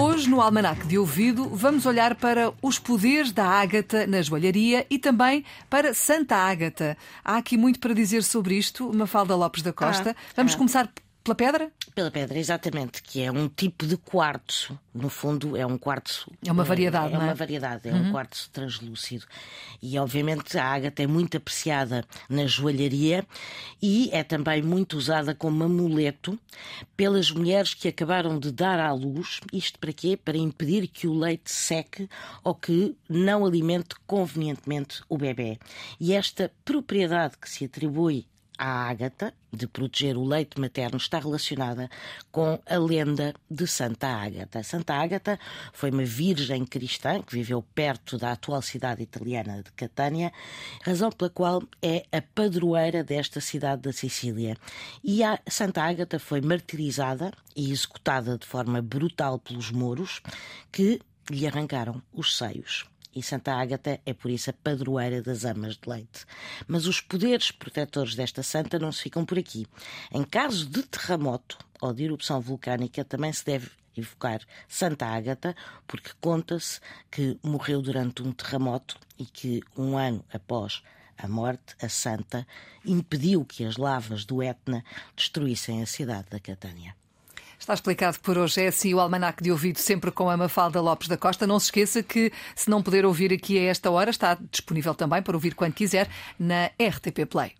Hoje, no Almanac de Ouvido, vamos olhar para os poderes da Ágata na joalharia e também para Santa Ágata. Há aqui muito para dizer sobre isto, Mafalda Lopes da Costa. Ah, vamos ah. começar pela pedra? Pela pedra, exatamente, que é um tipo de quartzo. No fundo, é um quartzo. É uma variedade, É, não é? uma variedade, é um quartzo translúcido. E, obviamente, a ágata é muito apreciada na joalharia e é também muito usada como amuleto pelas mulheres que acabaram de dar à luz. Isto para quê? Para impedir que o leite seque ou que não alimente convenientemente o bebê. E esta propriedade que se atribui a ágata, de proteger o leite materno, está relacionada com a lenda de Santa Ágata. Santa Ágata foi uma virgem cristã que viveu perto da atual cidade italiana de Catânia, razão pela qual é a padroeira desta cidade da Sicília. E a Santa Ágata foi martirizada e executada de forma brutal pelos mouros que lhe arrancaram os seios e Santa Ágata é por isso a padroeira das amas de leite. Mas os poderes protetores desta santa não se ficam por aqui. Em caso de terremoto ou de erupção vulcânica, também se deve evocar Santa Ágata, porque conta-se que morreu durante um terremoto e que um ano após a morte, a santa impediu que as lavas do Etna destruíssem a cidade da Catânia. Está explicado por hoje. É assim o Almanac de Ouvido, sempre com a Mafalda Lopes da Costa. Não se esqueça que, se não puder ouvir aqui a esta hora, está disponível também para ouvir quando quiser na RTP Play.